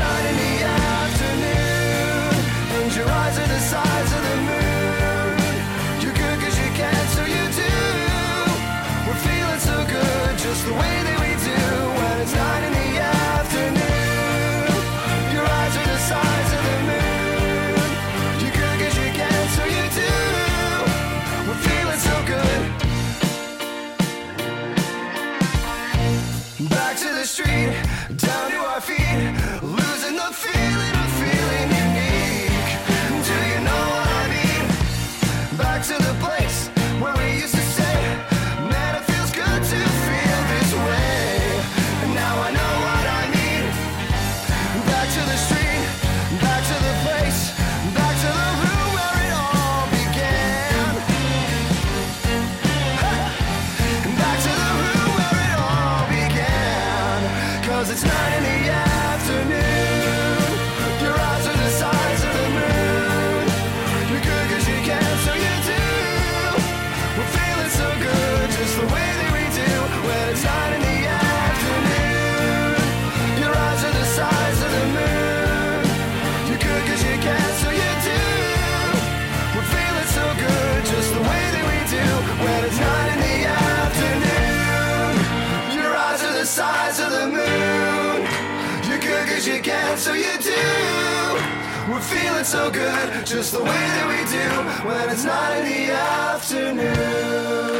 starting as you can, so you do. We're feeling so good, just the way that we do when it's nine in the afternoon.